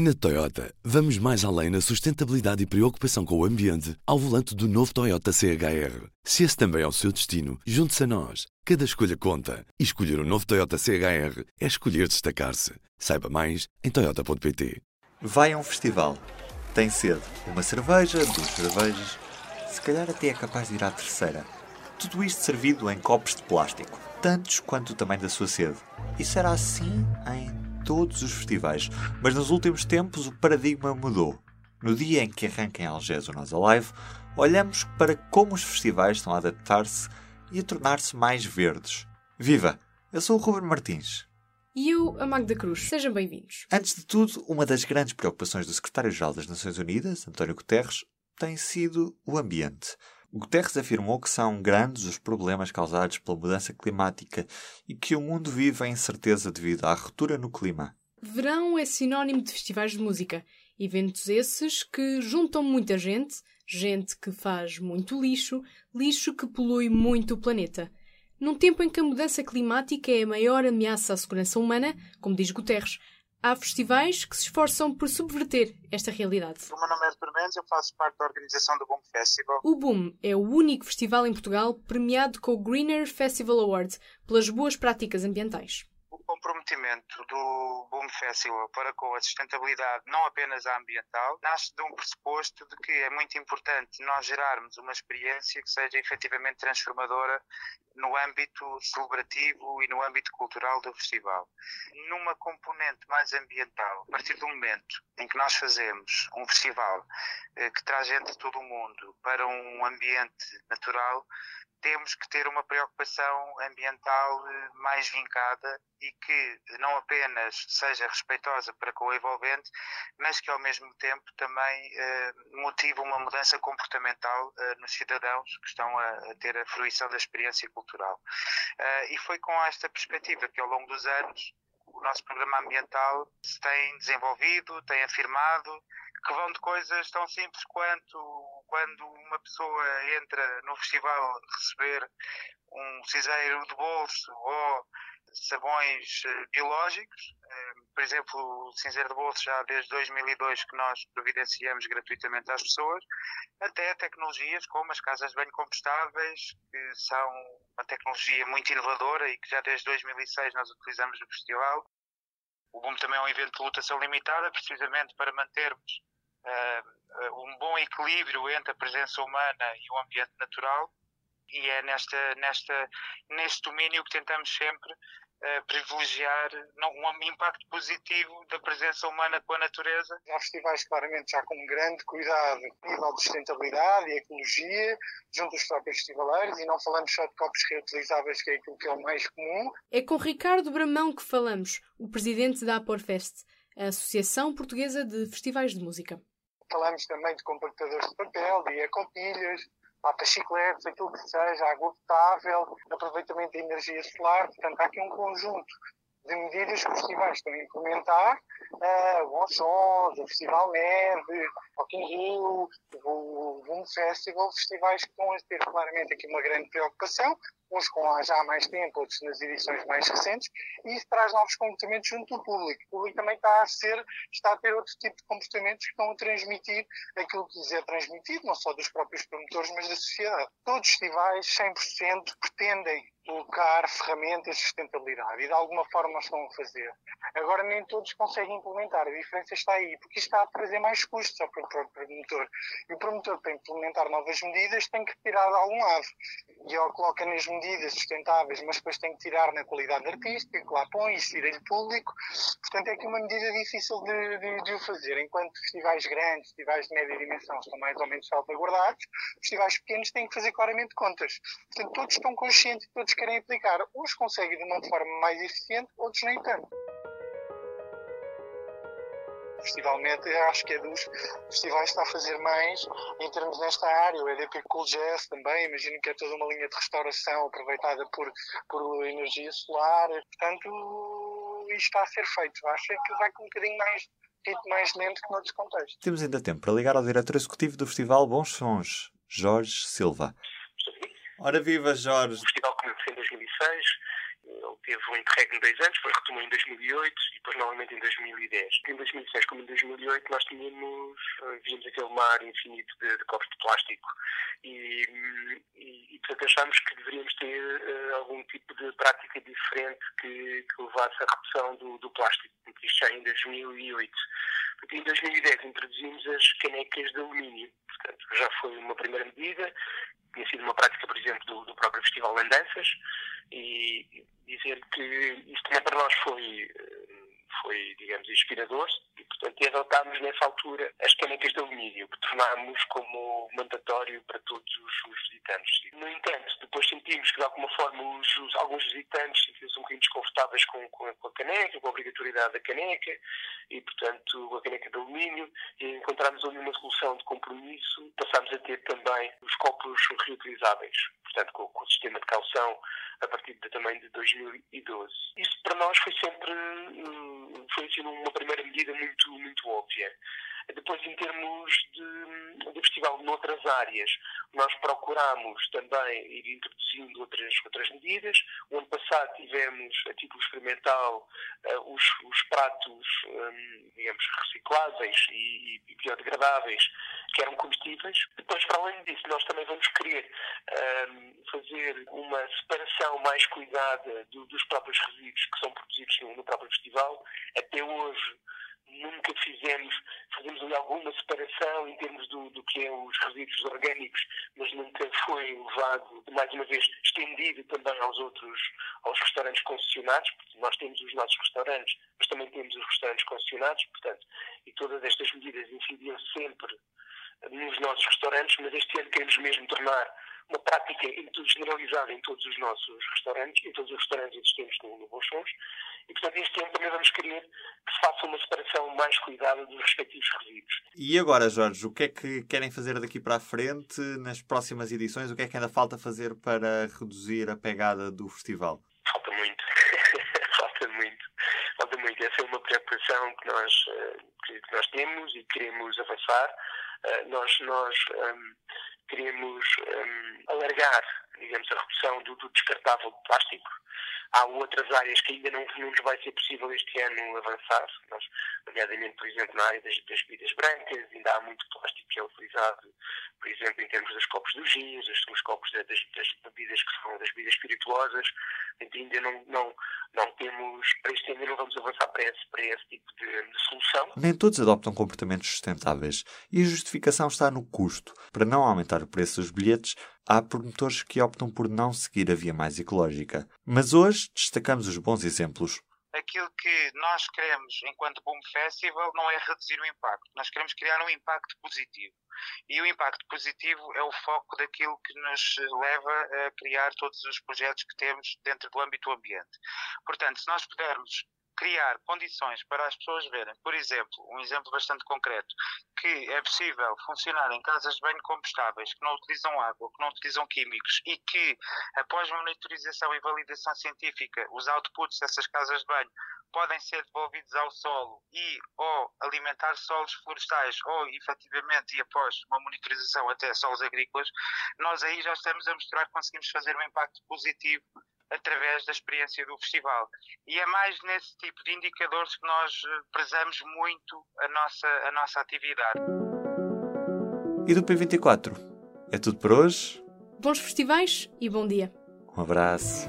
Na Toyota, vamos mais além na sustentabilidade e preocupação com o ambiente ao volante do novo Toyota CHR. Se esse também é o seu destino, junte-se a nós. Cada escolha conta. E escolher o um novo Toyota CHR é escolher destacar-se. Saiba mais em Toyota.pt. Vai a um festival. Tem sede. Uma cerveja, duas cervejas. Se calhar até é capaz de ir à terceira. Tudo isto servido em copos de plástico. Tantos quanto o tamanho da sua sede. E será assim em todos os festivais, mas nos últimos tempos o paradigma mudou. No dia em que arranca em Algés o Nós Alive, olhamos para como os festivais estão a adaptar-se e a tornar-se mais verdes. Viva! Eu sou o Ruben Martins. E eu, a Magda Cruz. Sejam bem-vindos. Antes de tudo, uma das grandes preocupações do Secretário-Geral das Nações Unidas, António Guterres, tem sido o ambiente. Guterres afirmou que são grandes os problemas causados pela mudança climática e que o mundo vive em incerteza devido à ruptura no clima. Verão é sinónimo de festivais de música. Eventos esses que juntam muita gente, gente que faz muito lixo, lixo que polui muito o planeta. Num tempo em que a mudança climática é a maior ameaça à segurança humana, como diz Guterres, Há festivais que se esforçam por subverter esta realidade. O meu nome é Mendes, eu faço parte da organização do Boom Festival. O Boom é o único festival em Portugal premiado com o Greener Festival Award pelas boas práticas ambientais comprometimento do Boom Festival para com a sustentabilidade, não apenas a ambiental, nasce de um pressuposto de que é muito importante nós gerarmos uma experiência que seja efetivamente transformadora no âmbito celebrativo e no âmbito cultural do festival. Numa componente mais ambiental, a partir do momento em que nós fazemos um festival eh, que traz gente de todo o mundo para um ambiente natural, temos que ter uma preocupação ambiental eh, mais vincada e que não apenas seja respeitosa para com o envolvente, mas que ao mesmo tempo também eh, motive uma mudança comportamental eh, nos cidadãos que estão a, a, ter a fruição da experiência cultural. Eh, e foi com esta perspectiva que ao longo dos anos o nosso programa ambiental se tem desenvolvido, tem afirmado que vão de coisas tão simples quanto quando uma pessoa entra no festival receber um cinzeiro de bolso ou sabões eh, biológicos. Eh, por exemplo, o cinzeiro de bolso já desde 2002 que nós providenciamos gratuitamente às pessoas, até tecnologias como as casas de banho compostáveis, que são uma tecnologia muito inovadora e que já desde 2006 nós utilizamos no festival. O BUM também é um evento de lotação limitada, precisamente para mantermos um bom equilíbrio entre a presença humana e o ambiente natural e é nesta, nesta, neste domínio que tentamos sempre uh, privilegiar não, um impacto positivo da presença humana com a natureza. Há festivais claramente já com grande cuidado nível de sustentabilidade e ecologia, junto aos próprios festivaleiros, e não falamos só de copos reutilizáveis, que é aquilo que é o mais comum. É com Ricardo Bramão que falamos, o presidente da Aporfest, a Associação Portuguesa de Festivais de Música. Falamos também de compactadores de papel, de ecopilhas, para chicletes, aquilo que seja, água potável, aproveitamento de energia solar. Portanto, há aqui um conjunto de medidas que os festivais estão a implementar, uh, o Sons, o Festival Neve, Rock in Rio, o Boom Festival, festivais que estão a ter claramente aqui uma grande preocupação, uns com já há mais tempo, outros nas edições mais recentes, e isso traz novos comportamentos junto do público. O público também está a ser, está a ter outro tipo de comportamentos que estão a transmitir aquilo que lhes é transmitido, não só dos próprios promotores, mas da sociedade. Todos os festivais, 100%, pretendem colocar ferramentas de sustentabilidade e de alguma forma estão a fazer. Agora nem todos conseguem implementar, a diferença está aí, porque isto está a trazer mais custos ao próprio promotor. E o promotor, para implementar novas medidas, tem que tirar de algum lado. E ele coloca nas medidas sustentáveis, mas depois tem que tirar na qualidade artística, que lá põe, e tira-lhe público. Portanto, é aqui uma medida difícil de, de, de, o fazer. Enquanto festivais grandes, festivais de média dimensão estão mais ou menos salvaguardados, festivais pequenos têm que fazer claramente contas. Portanto, todos estão conscientes, todos querem aplicar. Uns conseguem de uma forma mais eficiente, outros nem tanto. Festivalmente, acho que é dos festivais que está a fazer mais em termos nesta área. O EDP Cool Jazz também, imagino que é toda uma linha de restauração aproveitada por, por energia solar. Portanto, isto está a ser feito. Acho que vai com um bocadinho mais ritmo mais lento que noutros contextos. Temos ainda tempo para ligar ao diretor executivo do Festival Bons Sons, Jorge Silva. Ora viva, Jorge! O festival começou em 2006, ele teve um interregno de dois anos, depois retomou em 2008 e depois novamente em 2010. Em 2006 como em 2008 nós tínhamos, eh, víamos aquele mar infinito de, de copos de plástico e, e, e portanto achámos que deveríamos ter uh, algum tipo de prática diferente que, que levasse à redução do, do plástico, isto já em 2008. Em 2010 introduzimos as canecas de alumínio, portanto já foi uma primeira medida, tinha sido uma prática, por exemplo, do, do próprio Festival de Andanças, e dizer que isto também para nós foi, eh, foi digamos, inspirador, e portanto adotámos nessa altura as canecas de alumínio, que tornámos como mandatório para todos os, os visitantes. No entanto, depois sentimos que de alguma forma os, os, alguns visitantes sentiam-se um bocadinho desconfortáveis com, com, com, a caneca, com a obrigatoriedade da caneca, e portanto a caneca de alumínio, e encontramos ali uma solução de compromisso, passámos a ter também os copos reutilizáveis, portanto com, com o sistema de calção a partir de, também de 2012. Isso para nós foi sempre hum, foi assim, uma primeira medida muito, muito óbvia. Depois, em termos de, de festival noutras áreas, nós procuramos também ir introduzindo outras, outras medidas. O ano passado tivemos, a título experimental, uh, os, os pratos, um, digamos, recicláveis e, e, biodegradáveis, que eram comestíveis. Depois, para além disso, nós também vamos querer um, fazer uma separação mais cuidada do, dos próprios resíduos que são produzidos no, no próprio festival. Até hoje, nunca fizemos, fazemos ali alguma separação em termos do, do que é os resíduos orgânicos, mas nunca foi levado, mais uma vez, estendido também aos outros, aos restaurantes concessionados, porque nós temos os nossos restaurantes, mas também temos os restaurantes concessionados, portanto, e todas estas medidas incidiam sempre nos nossos restaurantes, mas este ano queremos mesmo tornar uma prática generalizada em todos os nossos restaurantes, em todos os restaurantes existentes no, no Bolsons, e portanto este ano também vamos querer que se faça uma separação mais cuidada dos respectivos resíduos. E agora, Jorge, o que é que querem fazer daqui para a frente nas próximas edições? O que é que ainda falta fazer para reduzir a pegada do festival? Falta muito. falta muito. Falta muito. Essa é uma preocupação que nós, eh, que nós temos e queremos avançar. Eh, nós, nós um, queremos um, alargar, digamos, a redução do, do, descartável de plástico. Há outras áreas que ainda não, não nos vai ser possível este ano avançar. Nós, nomeadamente, por exemplo, na área das, das bebidas brancas, ainda há muito plástico que é utilizado, por exemplo, em termos dos copos dos gins, dos copos das, das, bebidas que são das bebidas espirituosas. Ainda não, não, não temos, para este ano, não vamos avançar para esse, para esse tipo de, de solução. Nem todos adoptam comportamentos sustentáveis e a justificação está no custo. Para não aumentar o preço dos bilhetes, há promotores que optam por não seguir a via mais ecológica. Mas hoje destacamos os bons exemplos. Aquilo que nós queremos enquanto Boom Festival não é reduzir o impacto, nós queremos criar um impacto positivo. E o impacto positivo é o foco daquilo que nos leva a criar todos os projetos que temos dentro do âmbito ambiente. Portanto, se nós pudermos criar condições para as pessoas verem, por exemplo, um exemplo bastante concreto, que é possível funcionar em casas de banho compostáveis, que não utilizam água, que não utilizam químicos e que, após monitorização e validação científica, os outputs dessas casas de banho podem ser devolvidos ao solo e ou alimentar solos florestais ou efetivamente e após uma monitorização até solos agrícolas, nós aí já estamos a mostrar que conseguimos fazer um impacto positivo através da experiência do festival. E é mais nesse tipo de indicadores que nós eh, prezamos muito a nossa, a nossa atividade. E do P24? É tudo por hoje? Bons festivais e bom dia. Um abraço.